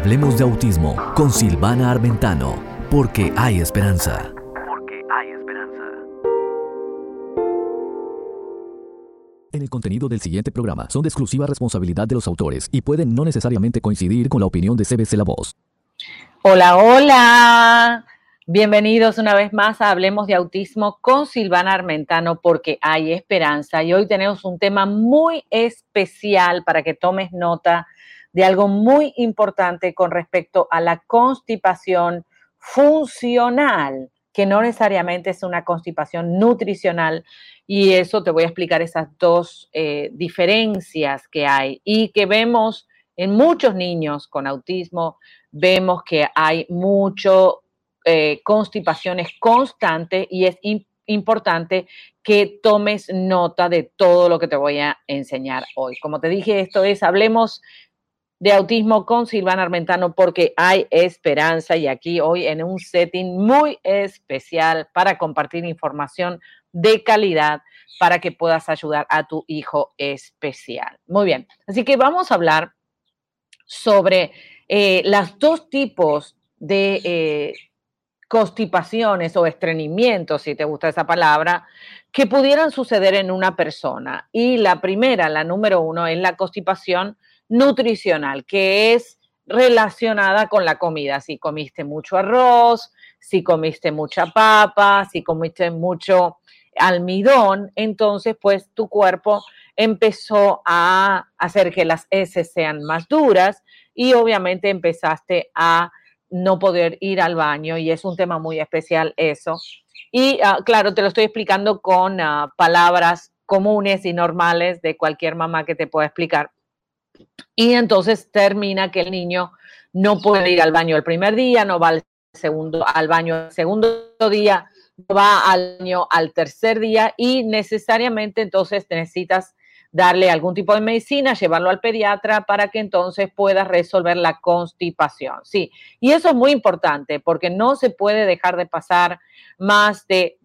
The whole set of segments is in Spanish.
Hablemos de autismo con Silvana Armentano, porque hay esperanza. Porque hay esperanza. En el contenido del siguiente programa son de exclusiva responsabilidad de los autores y pueden no necesariamente coincidir con la opinión de CBC La Voz. Hola, hola. Bienvenidos una vez más a Hablemos de Autismo con Silvana Armentano porque hay esperanza y hoy tenemos un tema muy especial para que tomes nota de algo muy importante con respecto a la constipación funcional, que no necesariamente es una constipación nutricional. Y eso te voy a explicar esas dos eh, diferencias que hay y que vemos en muchos niños con autismo, vemos que hay mucho eh, constipaciones constantes y es importante que tomes nota de todo lo que te voy a enseñar hoy. Como te dije, esto es, hablemos de autismo con Silvana Armentano porque hay esperanza y aquí hoy en un setting muy especial para compartir información de calidad para que puedas ayudar a tu hijo especial. Muy bien, así que vamos a hablar sobre eh, los dos tipos de eh, constipaciones o estreñimientos, si te gusta esa palabra, que pudieran suceder en una persona. Y la primera, la número uno, es la constipación nutricional, que es relacionada con la comida. Si comiste mucho arroz, si comiste mucha papa, si comiste mucho almidón, entonces pues tu cuerpo empezó a hacer que las heces sean más duras y obviamente empezaste a no poder ir al baño y es un tema muy especial eso. Y ah, claro, te lo estoy explicando con ah, palabras comunes y normales de cualquier mamá que te pueda explicar. Y entonces termina que el niño no puede ir al baño el primer día, no va al segundo al baño el segundo día, no va al baño al tercer día y necesariamente entonces necesitas darle algún tipo de medicina, llevarlo al pediatra para que entonces pueda resolver la constipación. Sí, y eso es muy importante porque no se puede dejar de pasar más de,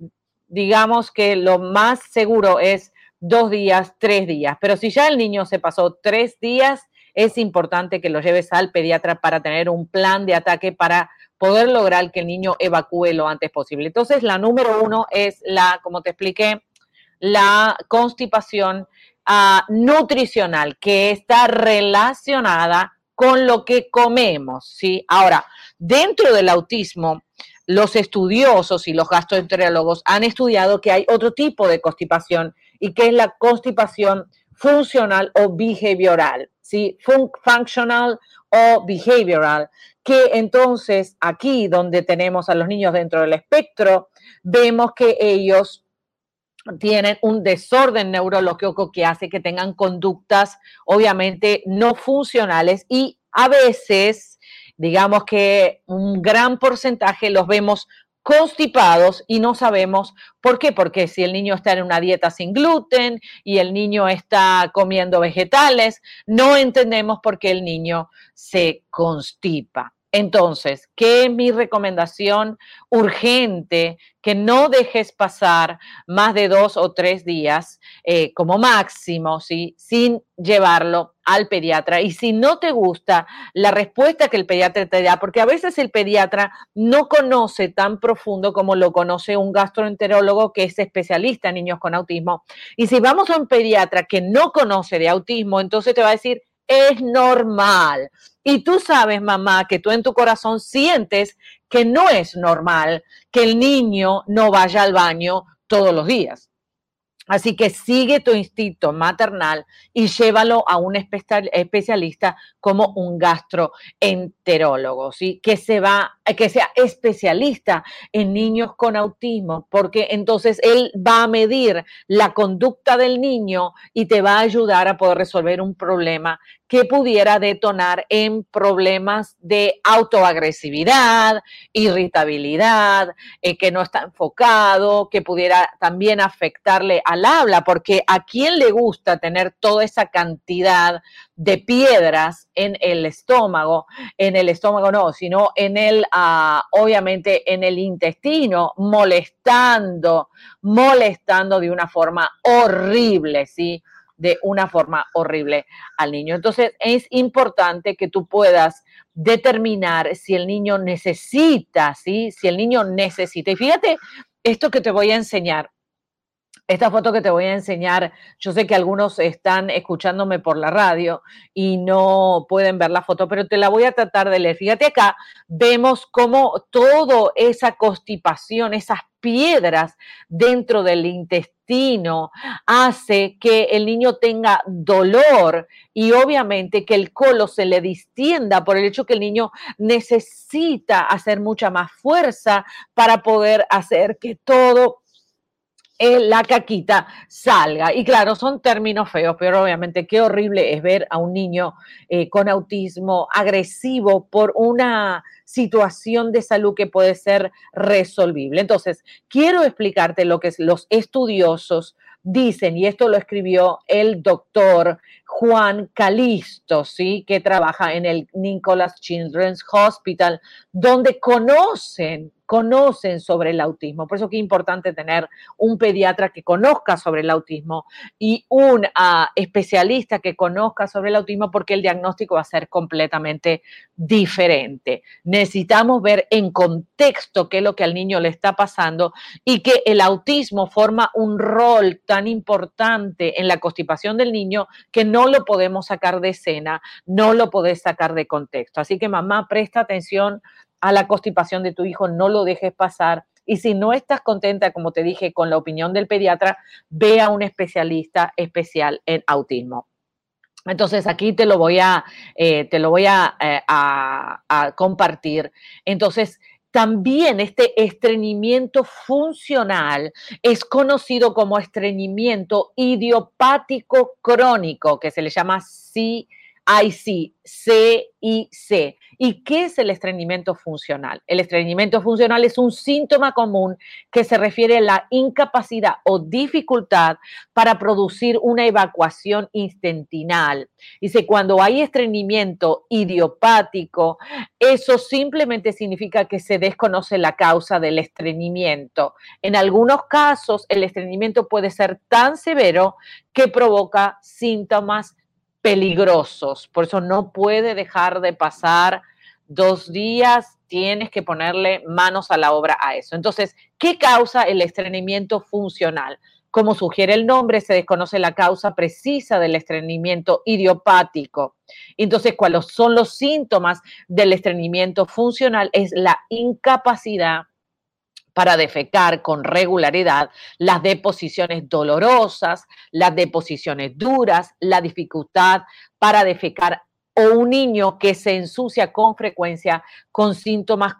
digamos que lo más seguro es dos días, tres días. Pero si ya el niño se pasó tres días, es importante que lo lleves al pediatra para tener un plan de ataque para poder lograr que el niño evacúe lo antes posible. Entonces, la número uno es la, como te expliqué, la constipación ah, nutricional, que está relacionada con lo que comemos, ¿sí? Ahora, dentro del autismo, los estudiosos y los gastroenterólogos han estudiado que hay otro tipo de constipación y que es la constipación funcional o behavioral, ¿sí? functional o behavioral, que entonces aquí donde tenemos a los niños dentro del espectro, vemos que ellos tienen un desorden neurológico que hace que tengan conductas obviamente no funcionales y a veces, digamos que un gran porcentaje los vemos constipados y no sabemos por qué, porque si el niño está en una dieta sin gluten y el niño está comiendo vegetales, no entendemos por qué el niño se constipa. Entonces, ¿qué es mi recomendación urgente? Que no dejes pasar más de dos o tres días eh, como máximo, ¿sí? Sin llevarlo al pediatra. Y si no te gusta la respuesta que el pediatra te da, porque a veces el pediatra no conoce tan profundo como lo conoce un gastroenterólogo que es especialista en niños con autismo. Y si vamos a un pediatra que no conoce de autismo, entonces te va a decir, es normal. Y tú sabes, mamá, que tú en tu corazón sientes que no es normal que el niño no vaya al baño todos los días. Así que sigue tu instinto maternal y llévalo a un especialista como un gastroenterólogo, ¿sí? Que se va, que sea especialista en niños con autismo, porque entonces él va a medir la conducta del niño y te va a ayudar a poder resolver un problema que pudiera detonar en problemas de autoagresividad, irritabilidad, eh, que no está enfocado, que pudiera también afectarle habla, porque a quién le gusta tener toda esa cantidad de piedras en el estómago, en el estómago no, sino en el, ah, obviamente en el intestino, molestando, molestando de una forma horrible, ¿sí? de una forma horrible al niño. Entonces es importante que tú puedas determinar si el niño necesita, ¿sí? Si el niño necesita. Y fíjate esto que te voy a enseñar. Esta foto que te voy a enseñar, yo sé que algunos están escuchándome por la radio y no pueden ver la foto, pero te la voy a tratar de leer. Fíjate acá, vemos cómo toda esa constipación, esas piedras dentro del intestino hace que el niño tenga dolor y obviamente que el colo se le distienda por el hecho que el niño necesita hacer mucha más fuerza para poder hacer que todo la caquita salga. Y claro, son términos feos, pero obviamente qué horrible es ver a un niño eh, con autismo agresivo por una situación de salud que puede ser resolvible. Entonces, quiero explicarte lo que los estudiosos dicen, y esto lo escribió el doctor Juan Calisto, ¿sí? que trabaja en el Nicholas Children's Hospital, donde conocen conocen sobre el autismo. Por eso que es importante tener un pediatra que conozca sobre el autismo y un ah, especialista que conozca sobre el autismo porque el diagnóstico va a ser completamente diferente. Necesitamos ver en contexto qué es lo que al niño le está pasando y que el autismo forma un rol tan importante en la constipación del niño que no lo podemos sacar de escena, no lo podés sacar de contexto. Así que mamá, presta atención a la constipación de tu hijo, no lo dejes pasar. Y si no estás contenta, como te dije, con la opinión del pediatra, ve a un especialista especial en autismo. Entonces aquí te lo voy a, eh, te lo voy eh, a compartir. Entonces, también este estreñimiento funcional es conocido como estreñimiento idiopático crónico, que se le llama CIC, CIC. ¿Y qué es el estreñimiento funcional? El estreñimiento funcional es un síntoma común que se refiere a la incapacidad o dificultad para producir una evacuación intestinal. Dice, cuando hay estreñimiento idiopático, eso simplemente significa que se desconoce la causa del estreñimiento. En algunos casos, el estreñimiento puede ser tan severo que provoca síntomas peligrosos. Por eso no puede dejar de pasar dos días, tienes que ponerle manos a la obra a eso. Entonces, ¿qué causa el estreñimiento funcional? Como sugiere el nombre, se desconoce la causa precisa del estreñimiento idiopático. Entonces, ¿cuáles son los síntomas del estreñimiento funcional? Es la incapacidad para defecar con regularidad, las deposiciones dolorosas, las deposiciones duras, la dificultad para defecar o un niño que se ensucia con frecuencia con síntomas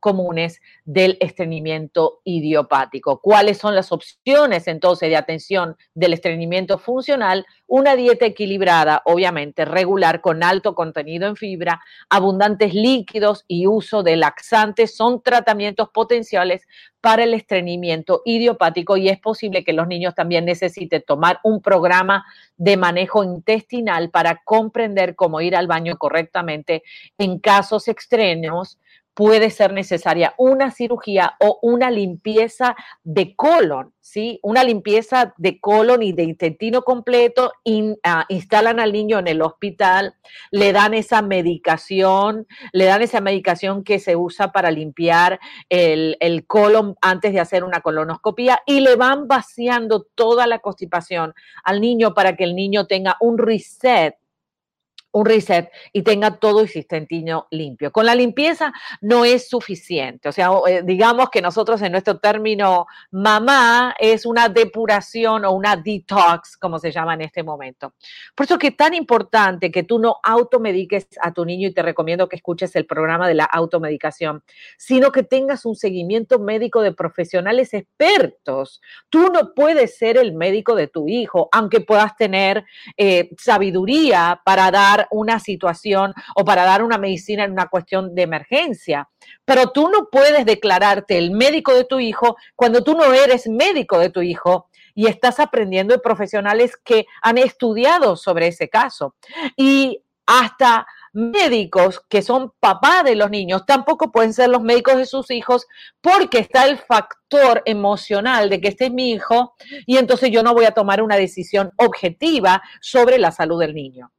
comunes del estreñimiento idiopático. ¿Cuáles son las opciones entonces de atención del estreñimiento funcional? Una dieta equilibrada, obviamente regular, con alto contenido en fibra, abundantes líquidos y uso de laxantes son tratamientos potenciales para el estreñimiento idiopático y es posible que los niños también necesiten tomar un programa de manejo intestinal para comprender cómo ir al baño correctamente en casos extremos puede ser necesaria una cirugía o una limpieza de colon, ¿sí? Una limpieza de colon y de intestino completo, ah, instalan al niño en el hospital, le dan esa medicación, le dan esa medicación que se usa para limpiar el, el colon antes de hacer una colonoscopia y le van vaciando toda la constipación al niño para que el niño tenga un reset un reset y tenga todo el limpio. Con la limpieza no es suficiente. O sea, eh, digamos que nosotros en nuestro término mamá es una depuración o una detox, como se llama en este momento. Por eso que es tan importante que tú no automediques a tu niño y te recomiendo que escuches el programa de la automedicación, sino que tengas un seguimiento médico de profesionales expertos. Tú no puedes ser el médico de tu hijo, aunque puedas tener eh, sabiduría para dar una situación o para dar una medicina en una cuestión de emergencia. Pero tú no puedes declararte el médico de tu hijo cuando tú no eres médico de tu hijo y estás aprendiendo de profesionales que han estudiado sobre ese caso. Y hasta médicos que son papá de los niños tampoco pueden ser los médicos de sus hijos porque está el factor emocional de que este es mi hijo y entonces yo no voy a tomar una decisión objetiva sobre la salud del niño.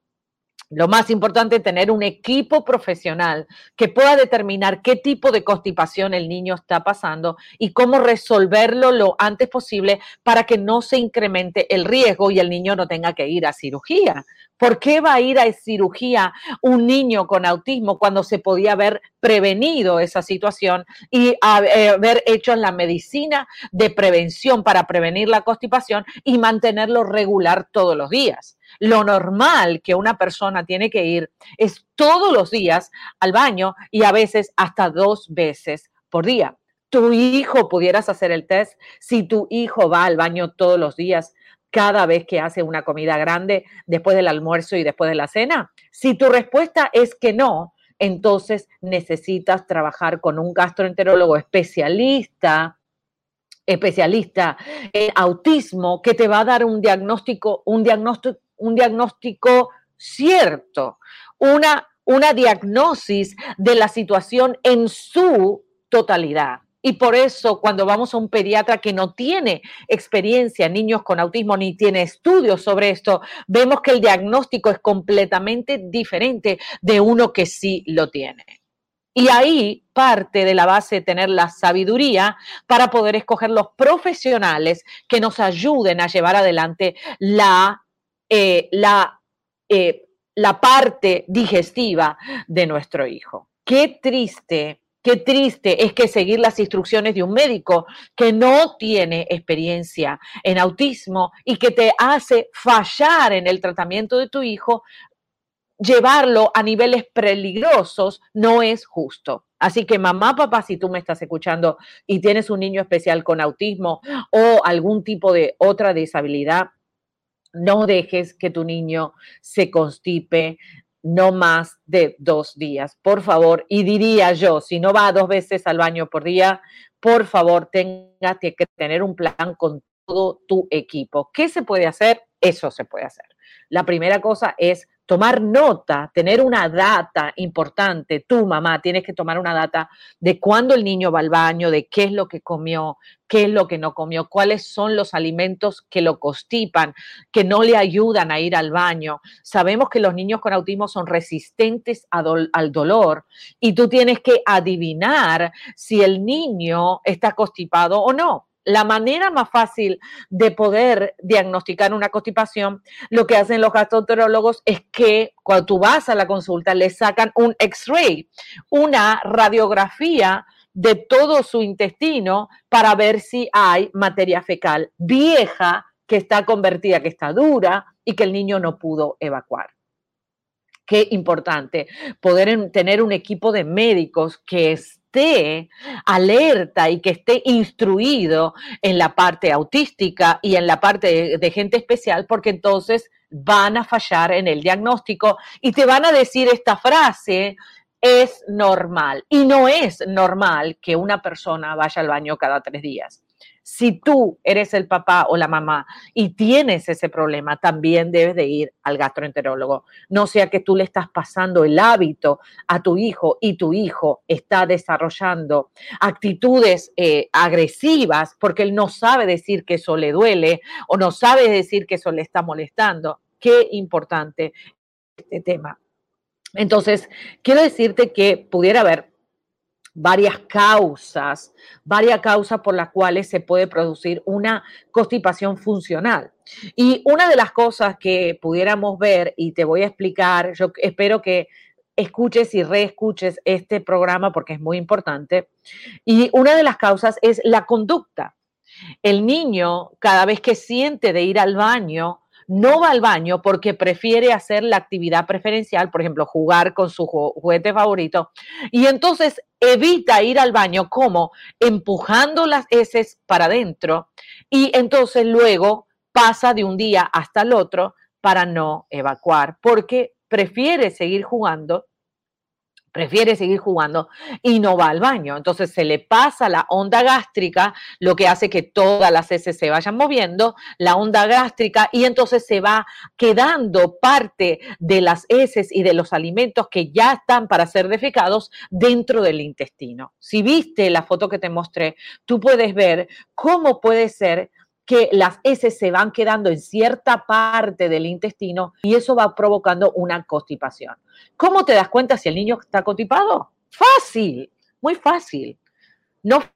Lo más importante es tener un equipo profesional que pueda determinar qué tipo de constipación el niño está pasando y cómo resolverlo lo antes posible para que no se incremente el riesgo y el niño no tenga que ir a cirugía. ¿Por qué va a ir a cirugía un niño con autismo cuando se podía haber prevenido esa situación y eh, haber hecho la medicina de prevención para prevenir la constipación y mantenerlo regular todos los días? Lo normal que una persona tiene que ir es todos los días al baño y a veces hasta dos veces por día. Tu hijo pudieras hacer el test si tu hijo va al baño todos los días cada vez que hace una comida grande después del almuerzo y después de la cena? Si tu respuesta es que no, entonces necesitas trabajar con un gastroenterólogo especialista especialista en autismo que te va a dar un diagnóstico, un diagnóstico, un diagnóstico cierto, una, una diagnosis de la situación en su totalidad. Y por eso cuando vamos a un pediatra que no tiene experiencia en niños con autismo ni tiene estudios sobre esto, vemos que el diagnóstico es completamente diferente de uno que sí lo tiene. Y ahí parte de la base de tener la sabiduría para poder escoger los profesionales que nos ayuden a llevar adelante la, eh, la, eh, la parte digestiva de nuestro hijo. Qué triste Qué triste es que seguir las instrucciones de un médico que no tiene experiencia en autismo y que te hace fallar en el tratamiento de tu hijo, llevarlo a niveles peligrosos no es justo. Así que mamá, papá, si tú me estás escuchando y tienes un niño especial con autismo o algún tipo de otra disabilidad, no dejes que tu niño se constipe, no más de dos días, por favor. Y diría yo, si no va dos veces al baño por día, por favor, tenga que tener un plan con todo tu equipo. ¿Qué se puede hacer? Eso se puede hacer. La primera cosa es tomar nota, tener una data importante. Tú, mamá, tienes que tomar una data de cuándo el niño va al baño, de qué es lo que comió, qué es lo que no comió, cuáles son los alimentos que lo constipan, que no le ayudan a ir al baño. Sabemos que los niños con autismo son resistentes al dolor y tú tienes que adivinar si el niño está constipado o no la manera más fácil de poder diagnosticar una constipación, lo que hacen los gastroenterólogos es que cuando tú vas a la consulta le sacan un X-ray, una radiografía de todo su intestino para ver si hay materia fecal vieja que está convertida, que está dura y que el niño no pudo evacuar. Qué importante poder tener un equipo de médicos que es esté alerta y que esté instruido en la parte autística y en la parte de, gente especial, porque entonces van a fallar en el diagnóstico y te van a decir esta frase, es normal. Y no es normal que una persona vaya al baño cada tres días. Si tú eres el papá o la mamá y tienes ese problema, también debes de ir al gastroenterólogo. No sea que tú le estás pasando el hábito a tu hijo y tu hijo está desarrollando actitudes eh, agresivas porque él no sabe decir que eso le duele o no sabe decir que eso le está molestando. Qué importante este tema. Entonces, quiero decirte que pudiera haber varias causas, varias causas por las cuales se puede producir una constipación funcional. Y una de las cosas que pudiéramos ver, y te voy a explicar, yo espero que escuches y reescuches este programa porque es muy importante, y una de las causas es la conducta. El niño, cada vez que siente de ir al baño, no va al baño porque prefiere hacer la actividad preferencial, por ejemplo, jugar con su juguete favorito, y entonces evita ir al baño como empujando las heces para adentro y entonces luego pasa de un día hasta el otro para no evacuar, porque prefiere seguir jugando prefiere seguir jugando y no va al baño. Entonces se le pasa la onda gástrica, lo que hace que todas las heces se vayan moviendo, la onda gástrica, y entonces se va quedando parte de las heces y de los alimentos que ya están para ser defecados dentro del intestino. Si viste la foto que te mostré, tú puedes ver cómo puede ser que las heces se van quedando en cierta parte del intestino y eso va provocando una constipación. ¿Cómo te das cuenta si el niño está constipado? Fácil, muy fácil. No fue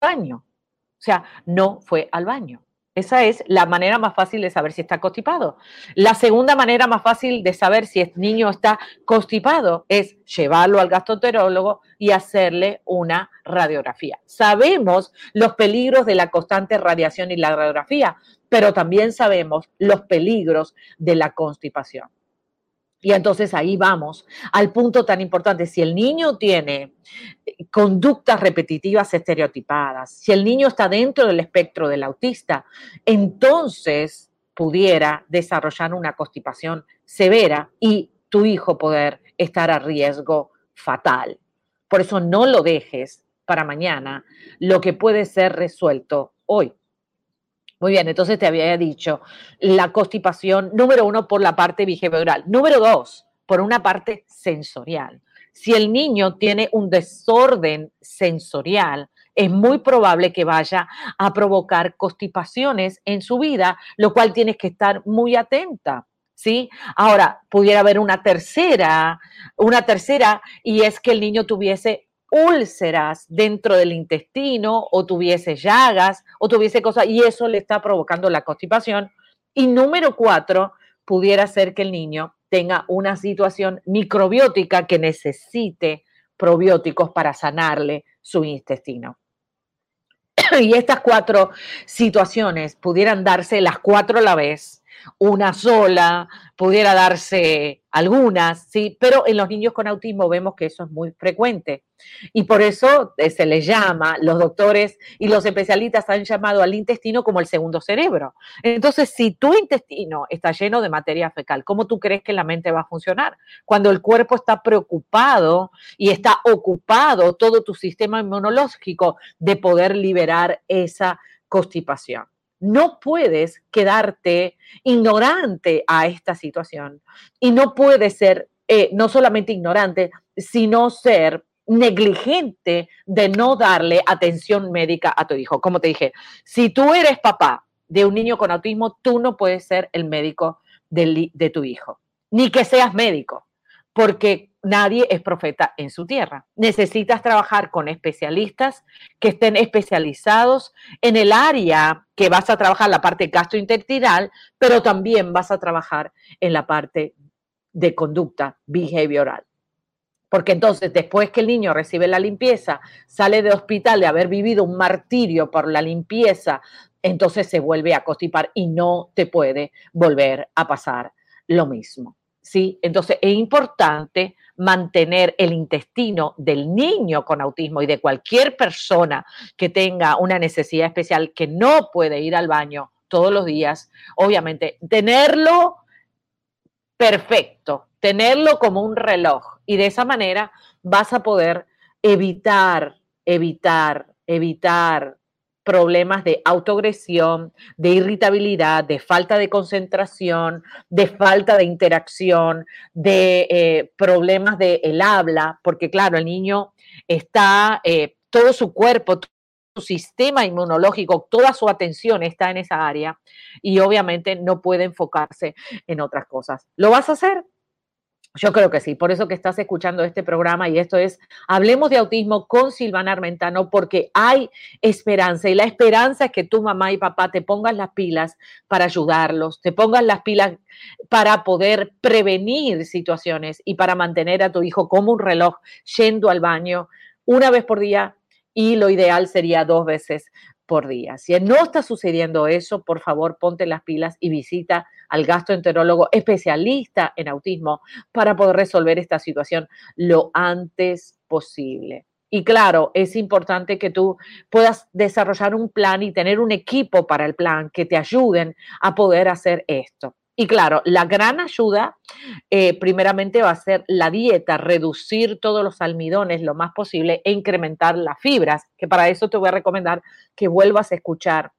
al baño. O sea, no fue al baño. Esa es la manera más fácil de saber si está constipado. La segunda manera más fácil de saber si el niño está constipado es llevarlo al gastroenterólogo y hacerle una radiografía. Sabemos los peligros de la constante radiación y la radiografía, pero también sabemos los peligros de la constipación. Y entonces ahí vamos al punto tan importante. Si el niño tiene eh, conductas repetitivas estereotipadas, si el niño está dentro del espectro del autista, entonces pudiera desarrollar una constipación severa y tu hijo poder estar a riesgo fatal. Por eso no lo dejes para mañana lo que puede ser resuelto hoy. Muy bien, entonces te había dicho la constipación, número uno, por la parte behavioral. Número dos, por una parte sensorial. Si el niño tiene un desorden sensorial, es muy probable que vaya a provocar constipaciones en su vida, lo cual tienes que estar muy atenta. ¿Sí? Ahora, pudiera haber una tercera, una tercera, y es que el niño tuviese úlceras dentro del intestino o tuviese llagas o tuviese cosas y eso le está provocando la constipación. Y número cuatro, pudiera ser que el niño tenga una situación microbiótica que necesite probióticos para sanarle su intestino. Y estas cuatro situaciones pudieran darse las cuatro a la vez, una sola, pudiera darse algunas, sí, pero en los niños con autismo vemos que eso es muy frecuente. Y por eso eh, se les llama, los doctores y los especialistas han llamado al intestino como el segundo cerebro. Entonces, si tu intestino está lleno de materia fecal, ¿cómo tú crees que la mente va a funcionar? Cuando el cuerpo está preocupado y está ocupado todo tu sistema inmunológico de poder liberar esa constipación. No puedes quedarte ignorante a esta situación y no puedes ser eh, no solamente ignorante, sino ser negligente de no darle atención médica a tu hijo. Como te dije, si tú eres papá de un niño con autismo, tú no puedes ser el médico de, de tu hijo, ni que seas médico, porque nadie es profeta en su tierra. Necesitas trabajar con especialistas que estén especializados en el área que vas a trabajar, la parte gastrointestinal, pero también vas a trabajar en la parte de conducta behavioral. Porque entonces, después que el niño recibe la limpieza, sale de hospital de haber vivido un martirio por la limpieza, entonces se vuelve a constipar y no te puede volver a pasar lo mismo. ¿Sí? Entonces es importante mantener el intestino del niño con autismo y de cualquier persona que tenga una necesidad especial que no puede ir al baño todos los días, obviamente, tenerlo perfecto, tenerlo como un reloj. Y de esa manera vas a poder evitar, evitar, evitar problemas de autoagresión, de irritabilidad, de falta de concentración, de falta de interacción, de eh, problemas del el habla, porque claro, el niño está, eh, todo su cuerpo, su sistema inmunológico, toda su atención está en esa área y obviamente no puede enfocarse en otras cosas. ¿Lo vas a hacer? Yo creo que sí, por eso que estás escuchando este programa y esto es Hablemos de Autismo con Silvana Armentano porque hay esperanza y la esperanza es que tu mamá y papá te pongan las pilas para ayudarlos, te pongan las pilas para poder prevenir situaciones y para mantener a tu hijo como un reloj yendo al baño una vez por día y lo ideal sería dos veces Si no está sucediendo eso, por favor, ponte las pilas y visita al gastroenterólogo especialista en autismo para poder resolver esta situación lo antes posible. Y claro, es importante que tú puedas desarrollar un plan y tener un equipo para el plan que te ayuden a poder hacer esto. Y claro, la gran ayuda eh, primeramente va a ser la dieta, reducir todos los almidones lo más posible e incrementar las fibras, que para eso te voy a recomendar que vuelvas a escuchar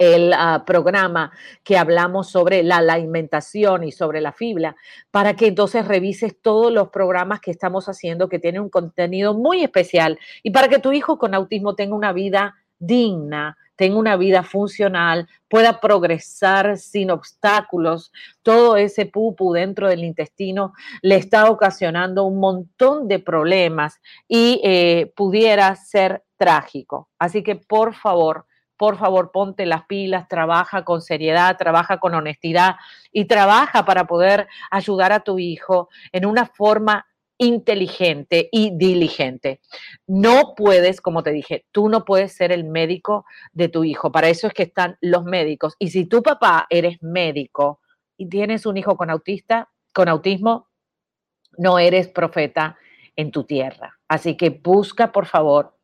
el ah, programa que hablamos sobre la alimentación y sobre la fibra, para que entonces revises todos los programas que estamos haciendo que tienen un contenido muy especial y para que tu hijo con autismo tenga una vida digna, tenga una vida funcional, pueda progresar sin obstáculos. Todo ese pupu dentro del intestino le está ocasionando un montón de problemas y eh, pudiera ser trágico. Así que por favor, por favor, ponte las pilas, trabaja con seriedad, trabaja con honestidad y trabaja para poder ayudar a tu hijo en una forma inteligente y diligente. No puedes, como te dije, tú no puedes ser el médico de tu hijo. Para eso es que están los médicos. Y si tu papá eres médico y tienes un hijo con autista, con autismo, no eres profeta en tu tierra. Así que busca, por favor,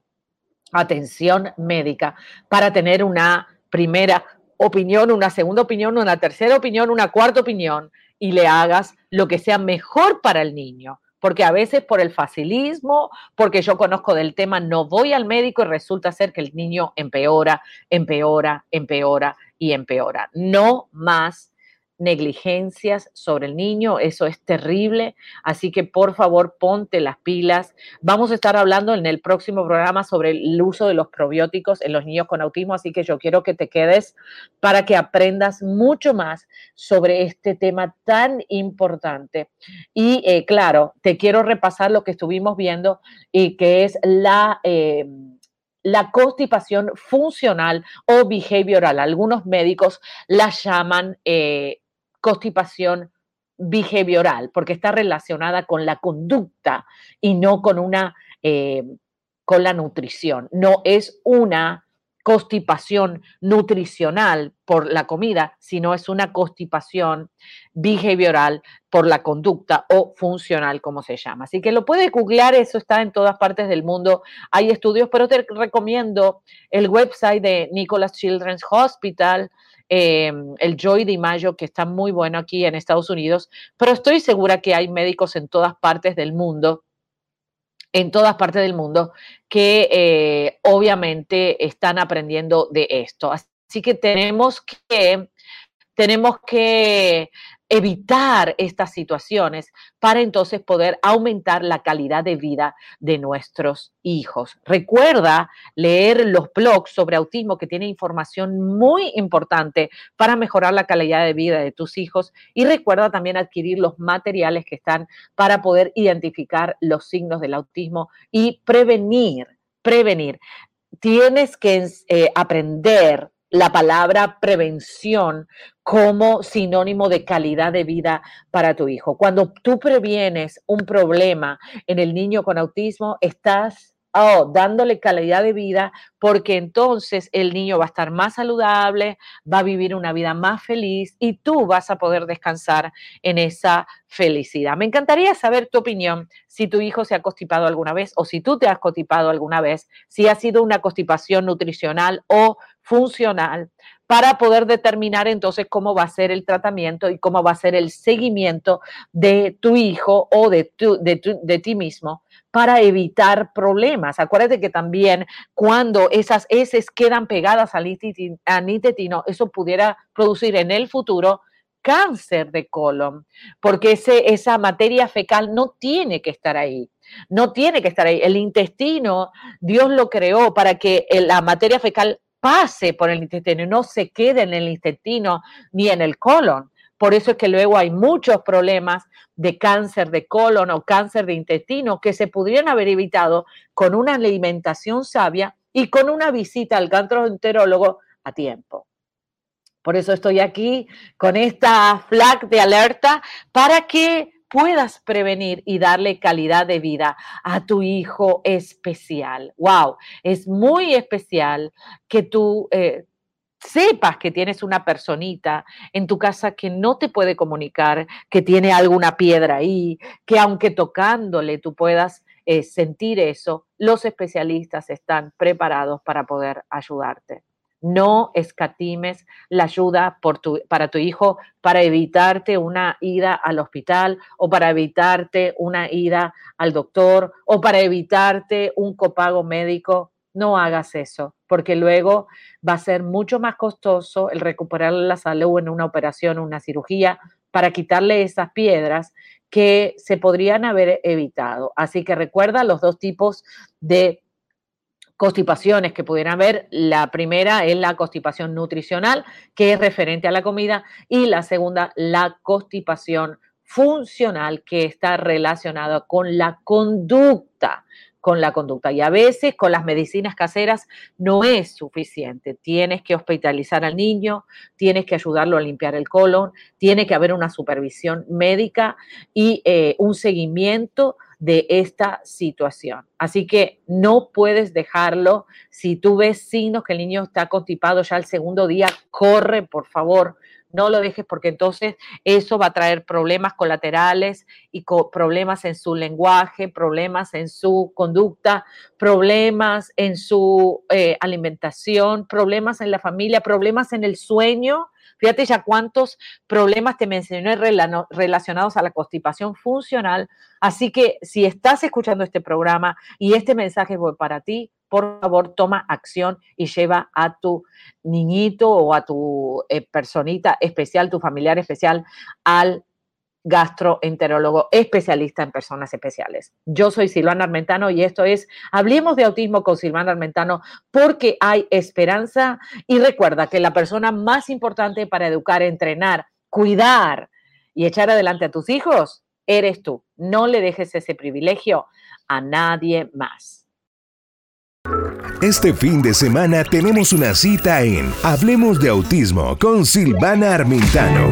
atención médica para tener una primera opinión, una segunda opinión, una tercera opinión, una cuarta opinión y le hagas lo que sea mejor para el niño porque a veces por el facilismo, porque yo conozco del tema, no voy al médico y resulta ser que el niño empeora, empeora, empeora y empeora. No más negligencias sobre el niño, eso es terrible, así que por favor ponte las pilas. Vamos a estar hablando en el próximo programa sobre el uso de los probióticos en los niños con autismo, así que yo quiero que te quedes para que aprendas mucho más sobre este tema tan importante. Y eh, claro, te quiero repasar lo que estuvimos viendo y que es la... Eh, la constipación funcional o behavioral. Algunos médicos la llaman eh, constipación behavioral, porque está relacionada con la conducta y no con una eh, con la nutrición. No es una constipación nutricional por la comida, sino es una constipación behavioral por la conducta o funcional, como se llama. Así que lo puedes googlear, eso está en todas partes del mundo. Hay estudios, pero te recomiendo el website de Nicholas Children's Hospital, eh, el Joy de Mayo, que está muy bueno aquí en Estados Unidos, pero estoy segura que hay médicos en todas partes del mundo en todas partes del mundo que eh, obviamente están aprendiendo de esto. Así que tenemos que, tenemos que evitar estas situaciones para entonces poder aumentar la calidad de vida de nuestros hijos. Recuerda leer los blogs sobre autismo que tienen información muy importante para mejorar la calidad de vida de tus hijos y recuerda también adquirir los materiales que están para poder identificar los signos del autismo y prevenir, prevenir. Tienes que eh, aprender la palabra prevención como sinónimo de calidad de vida para tu hijo. Cuando tú previenes un problema en el niño con autismo, estás oh, dándole calidad de vida porque entonces el niño va a estar más saludable, va a vivir una vida más feliz y tú vas a poder descansar en esa felicidad. Me encantaría saber tu opinión, si tu hijo se ha constipado alguna vez o si tú te has constipado alguna vez, si ha sido una constipación nutricional o funcional para poder determinar entonces cómo va a ser el tratamiento y cómo va a ser el seguimiento de tu hijo o de, de, ti mismo para evitar problemas. Acuérdate que también cuando esas heces quedan pegadas al nitetino, eso pudiera producir en el futuro cáncer de colon, porque ese, esa materia fecal no tiene que estar ahí. No tiene que estar ahí. El intestino, Dios lo creó para que la materia fecal pase por el intestino no se quede en el intestino ni en el colon. Por eso es que luego hay muchos problemas de cáncer de colon o cáncer de intestino que se podrían haber evitado con una alimentación sabia y con una visita al gastroenterólogo a tiempo. Por eso estoy aquí con esta flag de alerta para que puedas prevenir y darle calidad de vida a tu hijo especial. ¡Wow! Es muy especial que tú eh, sepas que tienes una personita en tu casa que no te puede comunicar, que tiene alguna piedra ahí, que aunque tocándole tú puedas eh, sentir eso, los especialistas están preparados para poder ayudarte. No escatimes la ayuda para tu hijo para evitarte una ida al hospital o para evitarte una ida al doctor o para evitarte un copago médico. No hagas eso, porque luego va a ser mucho más costoso el recuperar la salud en una operación una cirugía para quitarle esas piedras que se podrían haber evitado. Así que recuerda los dos tipos de constipaciones que pudieran haber. La primera es la constipación nutricional, que es referente a la comida, y la segunda, la constipación funcional, que está relacionada con la conducta con la conducta. Y a veces con las medicinas caseras no es suficiente. Tienes que hospitalizar al niño, tienes que ayudarlo a limpiar el colon, tiene que haber una supervisión médica y eh, un seguimiento de esta situación. Así que no puedes dejarlo. Si tú ves signos que el niño está constipado ya el segundo día, corre, por favor, no lo dejes porque entonces eso va a traer problemas colaterales y problemas en su lenguaje, problemas en su conducta, problemas en su eh, alimentación, problemas en la familia, problemas en el sueño. Fíjate ya cuántos problemas te mencioné relacionados a la constipación funcional. Así que si estás escuchando este programa y este mensaje es para ti, por favor toma acción y lleva a tu niñito o a tu eh, personita especial, tu familiar especial, al gastroenterólogo especialista en personas especiales. Yo soy Silvana Armentano y esto es Hablemos de Autismo con Silvana Armentano porque hay esperanza y recuerda que la persona más importante para educar, entrenar, cuidar y echar adelante a tus hijos eres tú. No le dejes ese privilegio a nadie más. Este fin de semana tenemos una cita en Hablemos de Autismo con Silvana Armentano.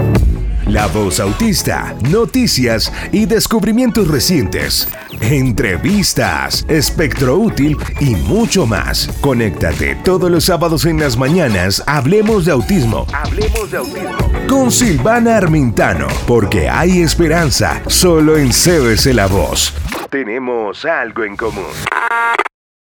La voz autista, noticias y descubrimientos recientes, entrevistas, espectro útil y mucho más. Conéctate todos los sábados en las mañanas. Hablemos de autismo. Hablemos de autismo. Con Silvana Armentano, porque hay esperanza solo en CBC La Voz. Tenemos algo en común.